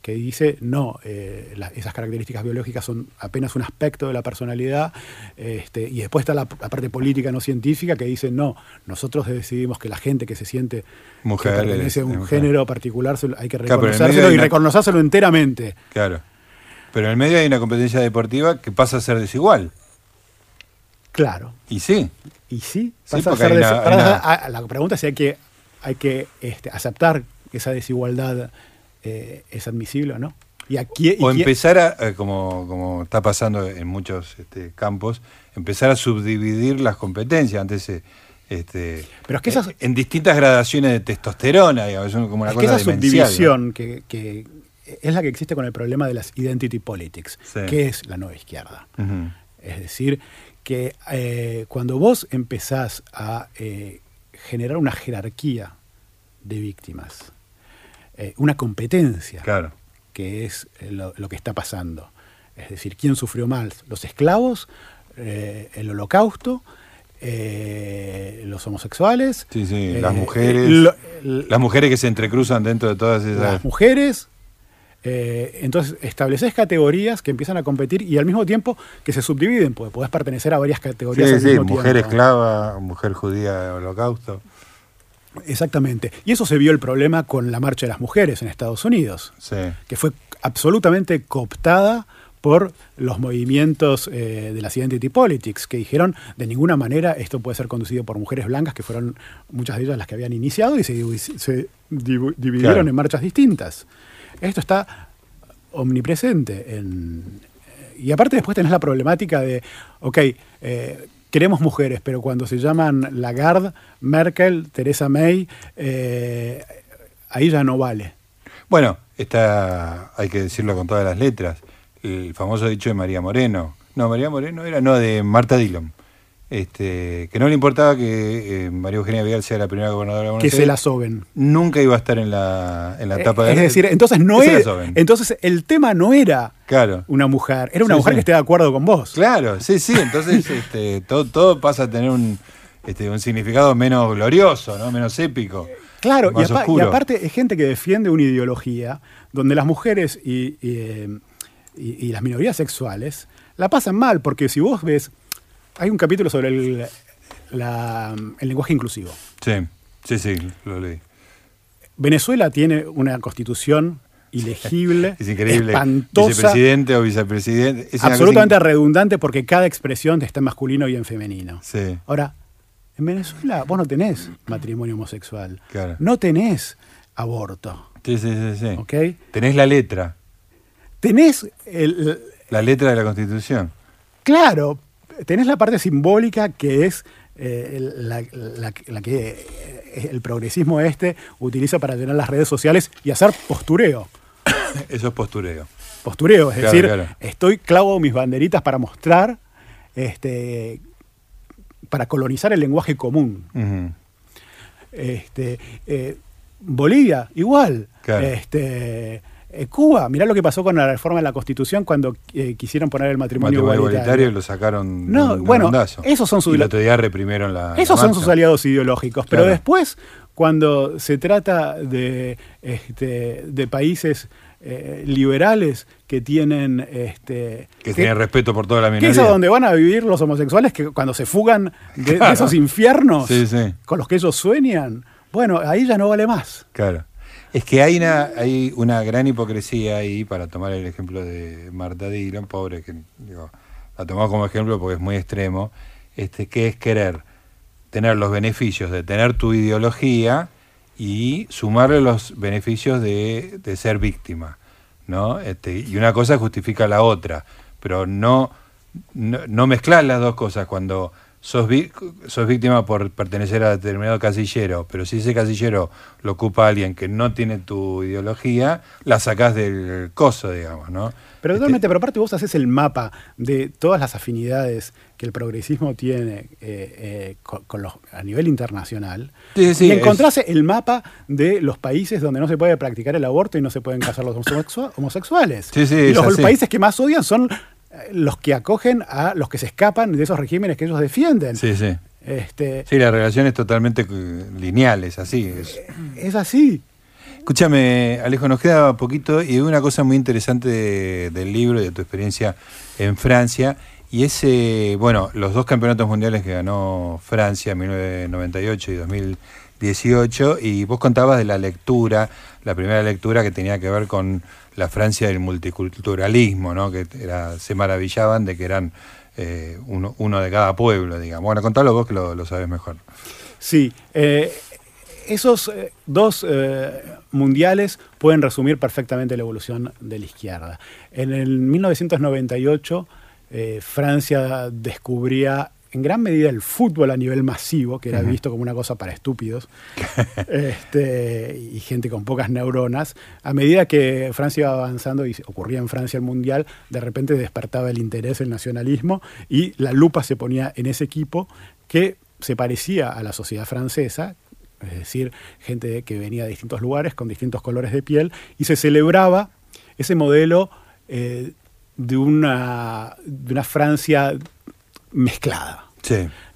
que dice, no, eh, la- esas características biológicas son apenas un aspecto de la personalidad. este, y después está la, la parte política no científica que dice, no, nosotros decidimos que la gente que se siente Mujer que pertenece a un mujer. género particular, hay que Claro, reconocérselo y reconocérselo enteramente. Claro. Pero en el medio hay una competencia deportiva que pasa a ser desigual. Claro. Y sí, Y sí, Sí, pasa a ser una- una- a- la pregunta es si hay que, hay que este, aceptar esa desigualdad eh, es admisible o no. Y aquí, y o empezar a, eh, como, como está pasando en muchos este, campos, empezar a subdividir las competencias. Antes, eh, este, Pero es que esas- en distintas gradaciones de testosterona, digamos, es como una es que esa demencial, ¿no? subdivisión que, que es la que existe con el problema de las identity politics, Sí. que es la nueva izquierda. Es decir, que eh, cuando vos empezás a eh, generar una jerarquía de víctimas, eh, una competencia, Claro. que es eh, lo, lo que está pasando. Es decir, ¿quién sufrió más? ¿Los esclavos? eh, ¿El holocausto? eh, ¿Los homosexuales? Sí, sí, las mujeres. lo- Las mujeres que se entrecruzan dentro de todas esas. las mujeres. entonces estableces categorías que empiezan a competir y al mismo tiempo que se subdividen, porque podés pertenecer a varias categorías Sí, al sí, mismo mujer tiempo. esclava, mujer judía de holocausto. Exactamente. Y eso se vio el problema con la marcha de las mujeres en Estados Unidos. Sí. que fue absolutamente cooptada por los movimientos eh, de las identity politics, que dijeron de ninguna manera esto puede ser conducido por mujeres blancas, que fueron muchas de ellas las que habían iniciado y se, dividieron Claro. en marchas distintas. Esto está omnipresente. En, y aparte después tenés la problemática de, ok, eh, queremos mujeres, pero cuando se llaman Lagarde, Merkel, Theresa May, eh, ahí ya no vale. Bueno, esta, hay que decirlo con todas las letras, el famoso dicho de María Moreno. No, María Moreno era, no, de Marta Dillon. Este, que no le importaba que eh, María Eugenia Vidal sea la primera gobernadora de Buenos Que se la soben. Nunca iba a estar en la, en la Eh, etapa de... es decir, entonces no soben. entonces el tema no era Claro. una mujer, era una Sí, mujer sí. que esté de acuerdo con vos. Claro, sí, sí, entonces este, todo, todo pasa a tener un, este, un significado menos glorioso, ¿no? menos épico. Claro, y, más y oscuro. aparte es gente que defiende una ideología donde las mujeres y, y, eh, y- y las minorías sexuales la pasan mal, porque si vos ves, hay un capítulo sobre el, la- el lenguaje inclusivo. Sí, sí, sí, lo leí. Venezuela tiene una constitución ilegible, Es increíble. espantosa, Vicepresidente o vicepresidente. es absolutamente redundante porque cada expresión está en masculino y en femenino. Sí, Ahora, en Venezuela vos no tenés matrimonio homosexual, Claro. no tenés aborto, sí, sí, sí. sí. ¿ok? Tenés la letra. tenés el, La letra de la Constitución. Claro, tenés la parte simbólica que es eh, la, la- la que eh, el progresismo este utiliza para llenar las redes sociales y hacer postureo. Eso es postureo. Postureo, es Claro, decir, claro. estoy clavo mis banderitas para mostrar, este, para colonizar el lenguaje común. Este, eh, Bolivia, igual. Claro. Este, Cuba, mirá lo que pasó con la reforma de la Constitución cuando eh, quisieron poner el matrimonio, Matrimonio igualitario. igualitario lo sacaron No, de un- bueno, esos son sus- Y el otro día reprimieron la. Esos la son sus aliados ideológicos, pero después, cuando se trata de, este, de países eh, liberales que tienen... Este, Que tienen respeto por toda la que minoría. es a donde van a vivir los homosexuales que cuando se fugan de, esos infiernos Sí, sí. con los que ellos sueñan, bueno, ahí ya no vale más. Claro. Es que hay una, hay una gran hipocresía ahí, para tomar el ejemplo de Marta Dillon, pobre, que digo, la tomamos como ejemplo porque es muy extremo, este, que es querer tener los beneficios de tener tu ideología y sumarle los beneficios de, de ser víctima. ¿no? Este, y una cosa justifica la otra, pero no, no, no mezclar las dos cosas cuando sos, víctima por pertenecer a determinado casillero, pero si ese casillero lo ocupa alguien que no tiene tu ideología, la sacás del coso, digamos, ¿no? Pero Este, totalmente, pero aparte vos haces el mapa de todas las afinidades que el progresismo tiene eh, eh, con, con los- a nivel internacional. Sí, sí, y es- encontrás el mapa de los países donde no se puede practicar el aborto y no se pueden casar los homosexua- homosexuales. Sí, sí, y los así. países que más odian son los que acogen a los que se escapan de esos regímenes que ellos defienden. Sí, sí. Este, Sí, la relación es totalmente eh, lineal, es así. es- Es así. Escúchame, Alejo, nos queda poquito y una cosa muy interesante de- del libro y de tu experiencia en Francia. Y es, eh, bueno, los dos campeonatos mundiales que ganó Francia en 1998 y 2018. Y vos contabas de la lectura, la primera lectura que tenía que ver con la Francia del multiculturalismo, ¿no? Que era, se maravillaban de que eran eh, uno, uno de cada pueblo, digamos. Bueno, contalo vos que lo, lo sabes mejor. Sí, eh, esos eh, dos mundiales pueden resumir perfectamente la evolución de la izquierda. En el 1998, eh, Francia descubría en gran medida el fútbol a nivel masivo, que era visto como una cosa para estúpidos este, y gente con pocas neuronas. A medida que Francia iba avanzando y ocurría en Francia el Mundial, de repente despertaba el interés, el nacionalismo, y la lupa se ponía en ese equipo que se parecía a la sociedad francesa, es decir, gente que venía de distintos lugares con distintos colores de piel, y se celebraba ese modelo eh, de, una, de una Francia mezclada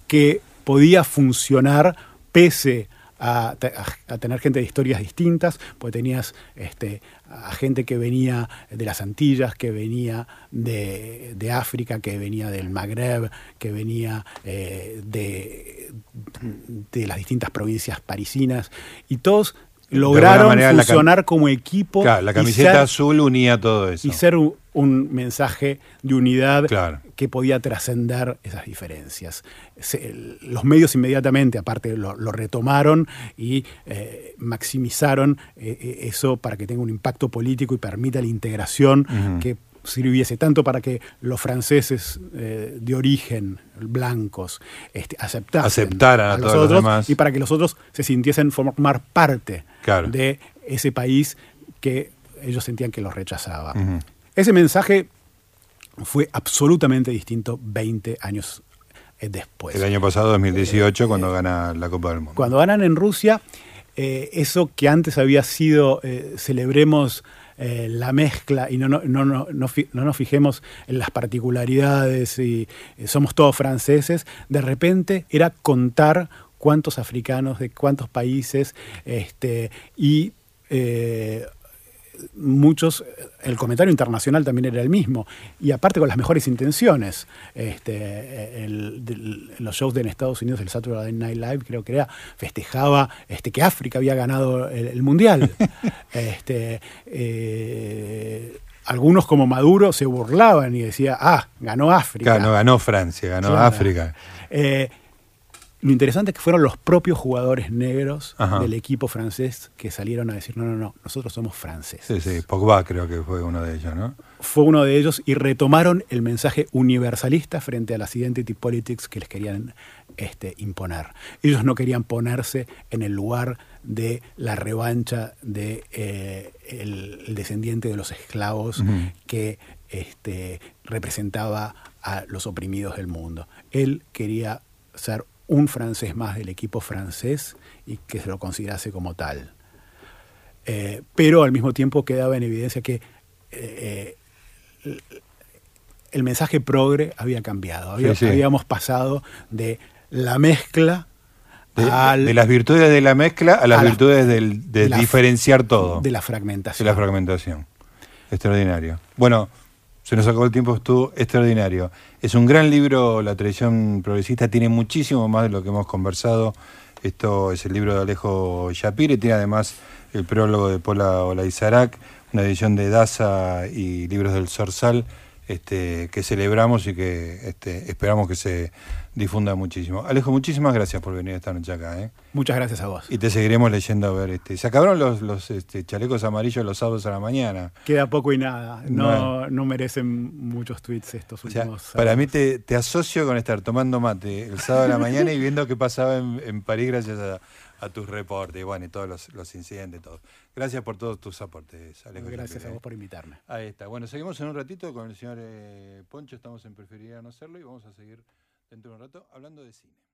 Que podía funcionar pese a, te- a- a tener gente de historias distintas, porque tenías este, a gente que venía de las Antillas, que venía de, de África, que venía del Magreb, que venía eh, de, de las distintas provincias parisinas, y todos lograron funcionar como equipo. Claro, la camiseta ser- azul unía todo eso. y ser un, un mensaje de unidad Claro. que podía trascender esas diferencias. Se- los medios inmediatamente, aparte, lo, lo retomaron y eh, maximizaron eh, eh, eso para que tenga un impacto político y permita la integración que sirviese tanto para que los franceses eh, de origen blancos este, Aceptaran a los todos los otros demás. y para que los otros se sintiesen formar parte Claro. de ese país que ellos sentían que los rechazaba. Ese mensaje fue absolutamente distinto 20 años eh, después. El año pasado, 2018, cuando gana la Copa del Mundo. Cuando ganan en Rusia, eh, eso que antes había sido eh, celebremos eh, la mezcla y no, no, no, no, no nos fijemos en las particularidades y eh, somos todos franceses, de repente era contar cuántos africanos de cuántos países este, y eh, muchos, el comentario internacional también era el mismo, y aparte con las mejores intenciones. Este, el- los shows de en Estados Unidos, el Saturday Night Live, creo que era, festejaba este, que África había ganado el, el Mundial. este, eh, algunos como Maduro se burlaban y decía, ah, ganó África. Claro, no ganó Francia, ganó Claro. África. Eh, lo interesante es que fueron los propios jugadores negros Ajá. del equipo francés que salieron a decir, no, no, no, nosotros somos franceses. Sí, sí, Pogba creo que fue uno de ellos, ¿no? Fue uno de ellos y retomaron el mensaje universalista frente a las identity politics que les querían este, imponer. Ellos no querían ponerse en el lugar de la revancha de eh, el, el descendiente de los esclavos que este, representaba a los oprimidos del mundo. Él quería ser un francés más del equipo francés y que se lo considerase como tal. Eh, pero al mismo tiempo quedaba en evidencia que eh, el- el mensaje progre había cambiado. Había- Sí, sí. Habíamos pasado de la mezcla De, al- de las virtudes de la mezcla a las a la- virtudes del- de de la- diferenciar todo. de la de fragmentación. la fragmentación. Extraordinario. Bueno, se nos acabó el tiempo, estuvo extraordinario. Es un gran libro, La tradición progresista, tiene muchísimo más de lo que hemos conversado. Esto es el libro de Alejo Shapire, tiene además el prólogo de Paula Olaizarac, una edición de Daza y Libros del Sorsal, este, que celebramos y que este, esperamos que se difunda muchísimo. Alejo, muchísimas gracias por venir esta noche acá. ¿eh? Muchas gracias a vos. Y te seguiremos leyendo a ver. Este, se acabaron los, los este, chalecos amarillos los sábados a la mañana. Queda poco y nada. No, no merecen muchos tweets estos O sea, últimos para mí te, te asocio con estar tomando mate el sábado a la mañana y viendo qué pasaba en, en París gracias a, a tus reportes, bueno, y todos los, los incidentes, todo. Gracias por todos tus aportes, Alejo. Gracias a vos por invitarme. Ahí está. Bueno, seguimos en un ratito con el señor eh, Poncho, estamos en Preferiría no hacerlo y vamos a seguir dentro de un rato hablando de cine.